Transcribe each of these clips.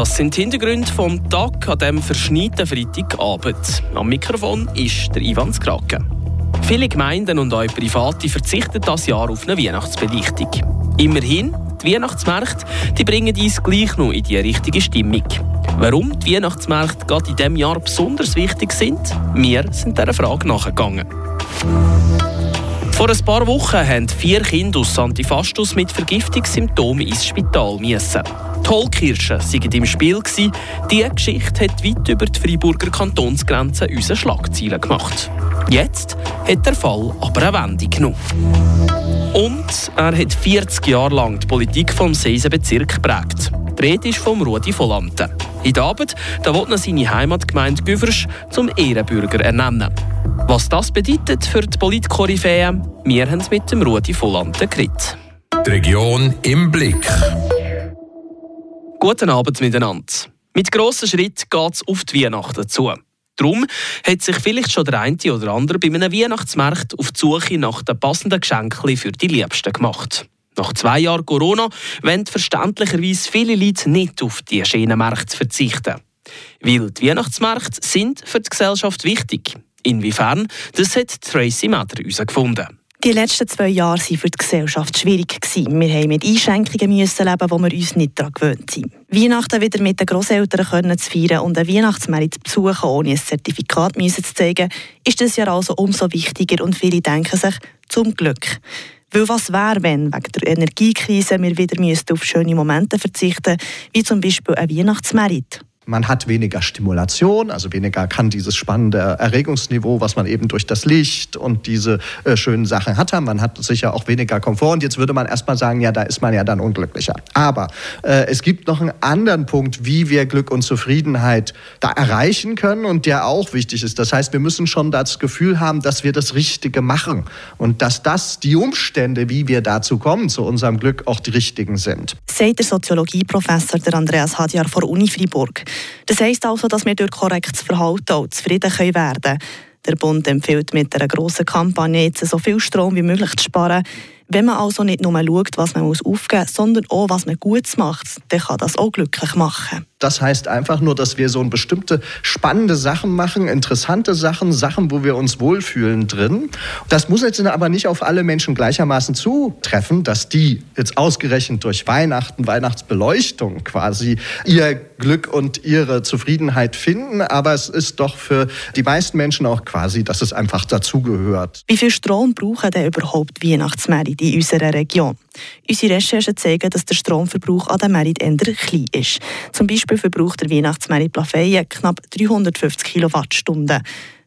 Das sind die Hintergründe vom Tag an diesem verschneiten Freitagabend. Am Mikrofon ist der Ivan Skrake. Viele Gemeinden und auch Private verzichten das Jahr auf eine Weihnachtsbelichtung. Immerhin, die Weihnachtsmärkte die bringen uns gleich noch in die richtige Stimmung. Warum die Weihnachtsmärkte gerade in diesem Jahr besonders wichtig sind, wir sind dieser Frage nachgegangen. Vor ein paar Wochen haben vier Kinder aus Santifastus mit Vergiftungssymptomen ins Spital müssen. Die Hohlkirschen waren im Spiel. Diese Geschichte hat weit über die Freiburger Kantonsgrenze unsere Schlagzeilen gemacht. Jetzt hat der Fall aber eine Wendung genommen. Und er hat 40 Jahre lang die Politik vom Seisenbezirk geprägt. Die Rede ist vom Rudi Volante. Der Abend da will er seine Heimatgemeinde Güversch zum Ehrenbürger ernennen. Was das bedeutet für die Politkoryphäen, wir haben mit dem Rudi Volante geredet. Die Region im Blick. Guten Abend miteinander. Mit grossen Schritten geht es auf die Weihnachten zu. Darum hat sich vielleicht schon der eine oder andere bei einem Weihnachtsmarkt auf die Suche nach den passenden Geschenken für die Liebsten gemacht. Nach zwei Jahren Corona wollen verständlicherweise viele Leute nicht auf die schönen Märkte verzichten. Weil die Weihnachtsmärkte sind für die Gesellschaft wichtig. Inwiefern, das hat Tracy Meder herausgefunden. Die letzten zwei Jahre waren für die Gesellschaft schwierig. Wir mussten mit Einschränkungen leben, wo wir uns nicht daran gewöhnt sind. Weihnachten wieder mit den Großeltern zu feiern und einen Weihnachtsmarkt zu besuchen, ohne ein Zertifikat zu zeigen, ist das Jahr also umso wichtiger und viele denken sich, zum Glück. Weil was wäre, wenn wegen der Energiekrise wir wieder auf schöne Momente verzichten wie zum Beispiel ein Weihnachtsmarkt? Man hat weniger Stimulation, also weniger kann dieses spannende Erregungsniveau, was man eben durch das Licht und diese äh, schönen Sachen hat. Man hat sicher auch weniger Komfort. Und jetzt würde man erstmal sagen, ja, da ist man ja dann unglücklicher. Aber äh, es gibt noch einen anderen Punkt, wie wir Glück und Zufriedenheit da erreichen können und der auch wichtig ist. Das heißt, wir müssen schon das Gefühl haben, dass wir das Richtige machen und dass das die Umstände, wie wir dazu kommen, zu unserem Glück auch die richtigen sind. Sagt der Soziologieprofessor der Andreas Hadjar vor Uni Freiburg. Das heisst also, dass wir durch korrektes Verhalten auch zufrieden werden können. Der Bund empfiehlt mit einer grossen Kampagne jetzt so viel Strom wie möglich zu sparen. Wenn man also nicht nur schaut, was man aufgeben muss, sondern auch, was man gut macht, dann kann das auch glücklich machen. Das heißt einfach nur, dass wir so bestimmte spannende Sachen machen, interessante Sachen, Sachen, wo wir uns wohlfühlen drin. Das muss jetzt aber nicht auf alle Menschen gleichermaßen zutreffen, dass die jetzt ausgerechnet durch Weihnachten, Weihnachtsbeleuchtung quasi ihr Glück und ihre Zufriedenheit finden. Aber es ist doch für die meisten Menschen auch quasi, dass es einfach dazugehört. Wie viel Strom brauchen denn überhaupt Weihnachtsmärkte in unserer Region? Unsere Recherchen zeigen, dass der Stromverbrauch an den Märkten eher klein ist. Zum Beispiel verbraucht der Weihnachtsmarkt Plafeyen knapp 350 Kilowattstunden.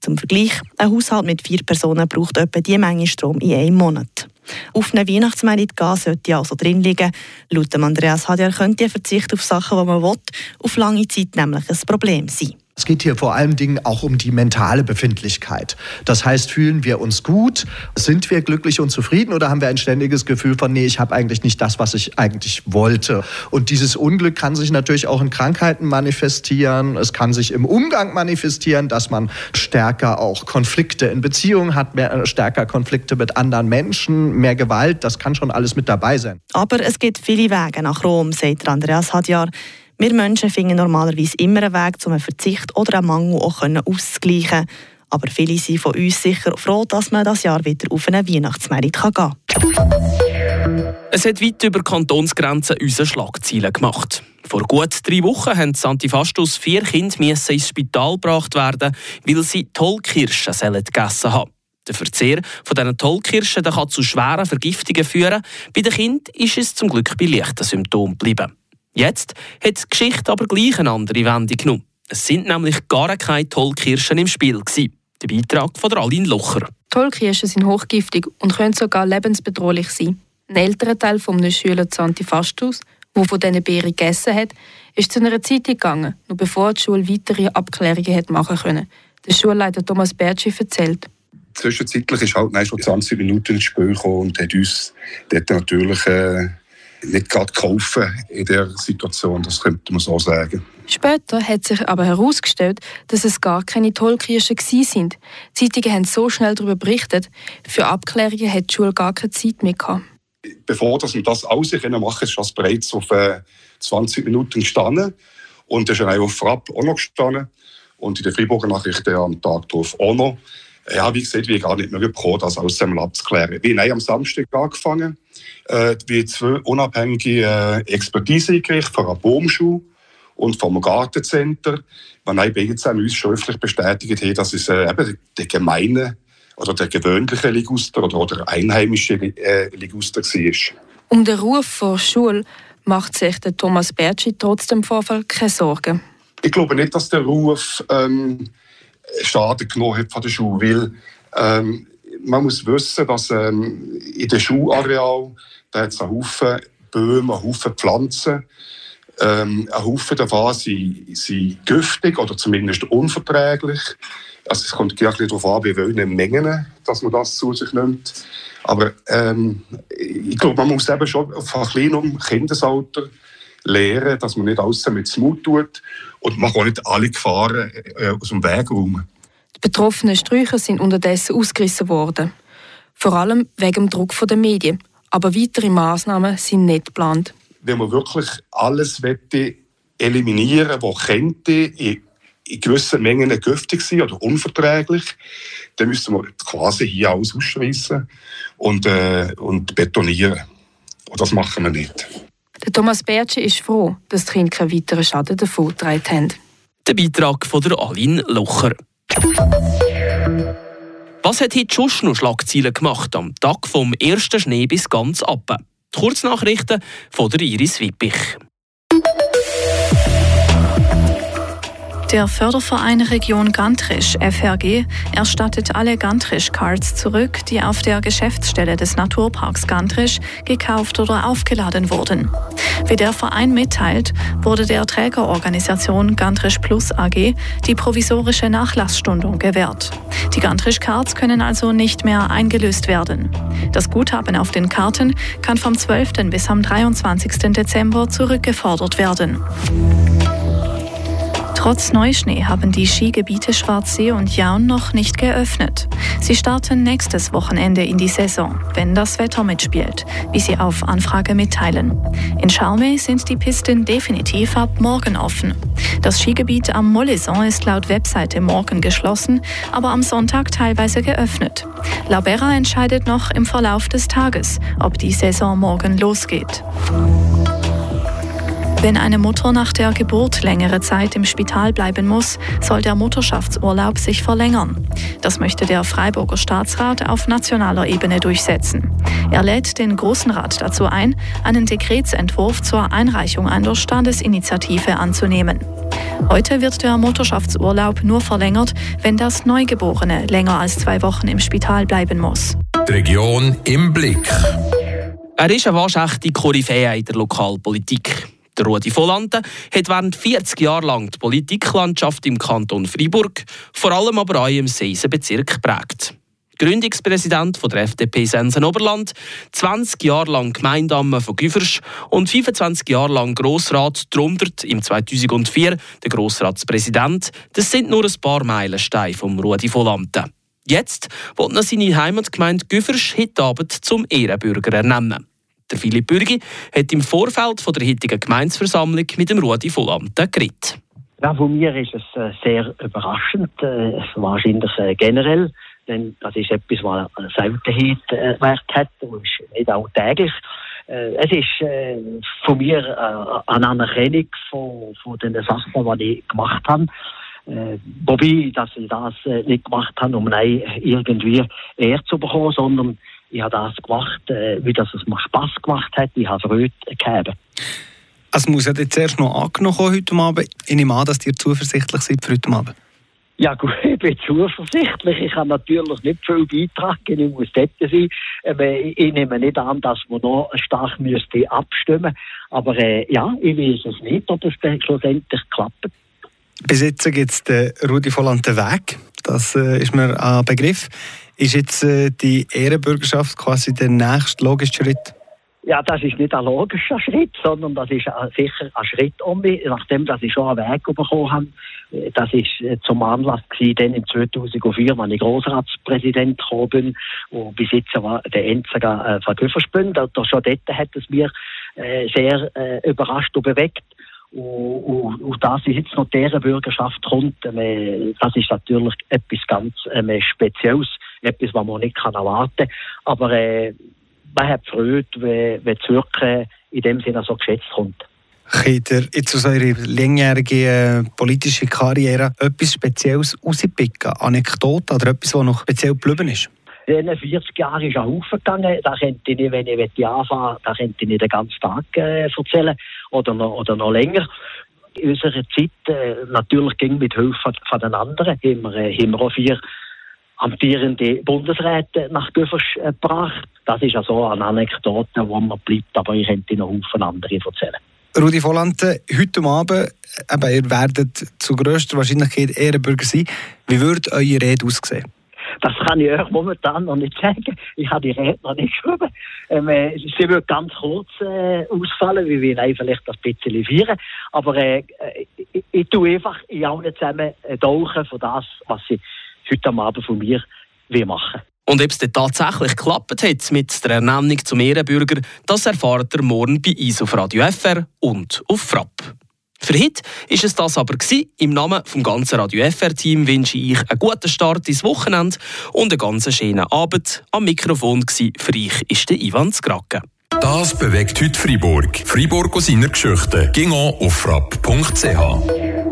Zum Vergleich, ein Haushalt mit vier Personen braucht etwa die Menge Strom in einem Monat. Auf einen Weihnachtsmarkt gehen sollte also drin liegen. Laut Andreas Hadier könnte ein Verzicht auf Sachen, die man will, auf lange Zeit nämlich ein Problem sein. Es geht hier vor allen Dingen auch um die mentale Befindlichkeit. Das heißt, fühlen wir uns gut? Sind wir glücklich und zufrieden oder haben wir ein ständiges Gefühl von, nee, ich habe eigentlich nicht das, was ich eigentlich wollte? Und dieses Unglück kann sich natürlich auch in Krankheiten manifestieren. Es kann sich im Umgang manifestieren, dass man stärker auch Konflikte in Beziehungen hat, mehr, äh, stärker Konflikte mit anderen Menschen, mehr Gewalt. Das kann schon alles mit dabei sein. Aber es gibt viele Wege nach Rom, sagt Andreas Hadjar. Wir Menschen finden normalerweise immer einen Weg, um einen Verzicht oder einen Mangel auch auszugleichen. Aber viele sind von uns sicher froh, dass man das Jahr wieder auf einen Weihnachtsmarkt gehen kann. Es hat weit über Kantonsgrenzen unsere Schlagzeilen gemacht. Vor gut drei Wochen haben Santifastus vier Kinder ins Spital gebracht werden, weil sie Tollkirschen gegessen haben. Der Verzehr von diesen Tollkirschen kann zu schweren Vergiftungen führen. Bei den Kindern ist es zum Glück bei leichten Symptomen geblieben. Jetzt hat die Geschichte aber gleich eine andere Wendung genommen. Es sind nämlich gar keine Tollkirschen im Spiel. Gewesen. Der Beitrag von Aline Locher. Tollkirschen sind hochgiftig und können sogar lebensbedrohlich sein. Ein älterer Teil eines Schülers Fastus, der von diesen Beeren gegessen hat, ist zu einer Zeit gegangen, noch bevor die Schule weitere Abklärungen hat machen konnte. Der Schulleiter Thomas Bertschi erzählt. Zwischenzeitlich ist halt schon 20 Minuten ins Spiel gekommen und hat uns dort natürlich äh, nicht gerade kaufen in der Situation, das könnte man so sagen. Später hat sich aber herausgestellt, dass es gar keine Tollkirschen sind. Die Zeitungen haben so schnell darüber berichtet, für Abklärungen hat die Schule gar keine Zeit mehr gehabt. Bevor dass wir das alles machen können, ist das bereits auf 20 äh, Minuten gestanden. Und da ist er auch vorab auch noch gestanden. Und in der Freiburger Nachrichten am Tag darauf auch noch. Ja, wie gesagt, wir gar nicht mehr gekommen, das aus dem abzuklären. Wir haben am Samstag angefangen, äh, wie zwei unabhängige äh, Expertise eingerichtet von einer Baumschule und vom Gartencenter, die beide zusammen uns schriftlich bestätigt haben, dass es äh, eben der gemeine oder der gewöhnliche Liguster oder, oder einheimische äh, Liguster war. Um den Ruf der Schule macht sich der Thomas Bertschi trotz dem Vorfall keine Sorgen. Ich glaube nicht, dass der Ruf ähm, Schaden genommen hat von der Schule, weil ähm, man muss wissen, dass ähm, in dem Schulareal da es einen Haufen Bäume, einen Haufen Pflanzen. Ähm, ein Haufen davon sind, sind giftig oder zumindest unverträglich. Also es kommt ja darauf an, wie welchen Mengen dass man das zu sich nimmt. Aber ähm, ich glaube, man muss eben schon von kleinem Kindesalter lernen, dass man nicht alles mit dem Mut tut und man kann nicht alle Gefahren äh, aus dem Weg räumen. Die betroffenen Sträucher sind unterdessen ausgerissen worden. Vor allem wegen dem Druck der Medien. Aber weitere Maßnahmen sind nicht geplant. Wenn man wirklich alles eliminieren was könnte in, in gewissen Mengen giftig sein oder unverträglich, dann müssen wir quasi hier alles ausschreissen und, äh, und betonieren. Und das machen wir nicht. Thomas Bertschi ist froh, dass die Kinder keinen weiteren Schaden davongetragen haben. Der Beitrag von der Aline Locher. Was hat heute schon noch Schlagzeilen gemacht am Tag vom ersten Schnee bis ganz ab? Die Kurznachrichten von der Iris Wippich. Der Förderverein Region Gantrisch, FRG, erstattet alle Gantrisch-Cards zurück, die auf der Geschäftsstelle des Naturparks Gantrisch gekauft oder aufgeladen wurden. Wie der Verein mitteilt, wurde der Trägerorganisation Gantrisch Plus AG die provisorische Nachlassstundung gewährt. Die Gantrisch-Cards können also nicht mehr eingelöst werden. Das Guthaben auf den Karten kann vom 12. bis am 23. Dezember zurückgefordert werden. Trotz Neuschnee haben die Skigebiete Schwarzsee und Jaun noch nicht geöffnet. Sie starten nächstes Wochenende in die Saison, wenn das Wetter mitspielt, wie sie auf Anfrage mitteilen. In Charmey sind die Pisten definitiv ab morgen offen. Das Skigebiet am Mollison ist laut Webseite morgen geschlossen, aber am Sonntag teilweise geöffnet. Labera entscheidet noch im Verlauf des Tages, ob die Saison morgen losgeht. Wenn eine Mutter nach der Geburt längere Zeit im Spital bleiben muss, soll der Mutterschaftsurlaub sich verlängern. Das möchte der Freiburger Staatsrat auf nationaler Ebene durchsetzen. Er lädt den Großen Rat dazu ein, einen Dekretsentwurf zur Einreichung einer Standesinitiative anzunehmen. Heute wird der Mutterschaftsurlaub nur verlängert, wenn das Neugeborene länger als zwei Wochen im Spital bleiben muss. Die Region im Blick. Er ist eine waschechte Koryphäe in der Lokalpolitik. Der Rudi Volante hat während 40 Jahren lang die Politiklandschaft im Kanton Freiburg, vor allem aber auch im Seisenbezirk geprägt. Gründungspräsident von der FDP Sensen-Oberland, 20 Jahre lang Gemeindamme von Güversch und 25 Jahre lang Grossrat, darunter im 2004 der Grossratspräsident. Das sind nur ein paar Meilensteine vom Rudi Volante. Jetzt will er seine Heimatgemeinde Güversch heute Abend zum Ehrenbürger ernennen. Der Philipp Bürgi hat im Vorfeld von der heutigen Gemeinsversammlung mit dem Rudi Volante geredet. Ja, von mir ist es äh, sehr überraschend, äh, wahrscheinlich äh, generell, denn das ist etwas, was eine Seltenheit Wert hat und ist nicht alltäglich. Es ist von mir eine Anerkennung von, von den Sachen, die ich gemacht habe. Wobei, dass ich das nicht gemacht habe, um irgendwie Ehre zu bekommen, sondern ich habe das gemacht, äh, wie das es mir Spass gemacht hat. Ich habe Freude gehabt. Es muss ja jetzt erst noch angenommen heute Abend. Ich nehme an, dass ihr zuversichtlich seid für heute Abend. Ja gut, ich bin zuversichtlich. Ich kann natürlich nicht viel beitragen. Ich muss dort sein. Aber ich nehme nicht an, dass man noch stark müsste abstimmen Aber äh, ja, ich weiß es nicht, ob es schlussendlich klappt. Bis jetzt gibt es den Rudi Volland Weg. Das äh, ist mir ein Begriff. Ist jetzt äh, die Ehrenbürgerschaft quasi der nächste logische Schritt? Ja, das ist nicht ein logischer Schritt, sondern das ist sicher ein Schritt um mich, nachdem dass ich schon einen Weg bekommen habe. Äh, das war äh, zum Anlass gewesen, dann im 2004, als ich Grossratspräsident geworden bin und bis jetzt war der Enziger äh, von Güferspün. Schon dort hat es mich äh, sehr äh, überrascht und bewegt. Und, und, dass jetzt noch deren Bürgerschaft kommt, äh, das ist natürlich etwas ganz äh, Spezielles, etwas, was man nicht kann erwarten kann. Aber äh, man hat Freude, wenn, wenn wirklich in dem Sinne so geschätzt kommt. Könnt ihr jetzt aus eurer langjährigen äh, politischen Karriere etwas Spezielles rauspicken? Anekdote oder etwas, was noch speziell geblieben ist? In den 40 Jahren ist ein Haufen gegangen. Da könnte ich nicht, wenn ich anfangen da könnte ich den ganzen Tag äh, erzählen oder noch, oder noch länger. In unserer Zeit, äh, natürlich ging mit Hilfe von den anderen, haben wir, äh, haben wir auch vier amtierende Bundesräte nach Göffers äh, gebracht. Das ist also eine Anekdote, wo man bleibt, aber ich könnte noch Haufen andere erzählen. Rudi Volante, heute Abend, eben, ihr werdet zu grösster Wahrscheinlichkeit Ehrenbürger sein. Wie würde eure Rede aussehen? Das kann ich euch momentan noch nicht sagen. Ich habe die Rede noch nicht geschrieben. Ähm, äh, sie wird ganz kurz äh, ausfallen, wie wir vielleicht ein bisschen vieren. Aber äh, ich, ich tue einfach in allen zusammen äh, tauchen von das, was sie heute Abend von mir machen und ob es dann tatsächlich geklappt hat mit der Ernennung zum Ehrenbürger, das erfahrt ihr morgen bei uns auf Radio FR und auf Frapp. Für heute ist es das aber gewesen. Im Namen vom ganzen Radio FR Team wünsche ich einen guten Start ins Wochenende und einen ganz schönen Abend. Am Mikrofon war für euch ist der Ivan Skrake. Das bewegt heute Freiburg. Freiburg aus seiner Geschichte. Ging auf frapp.ch.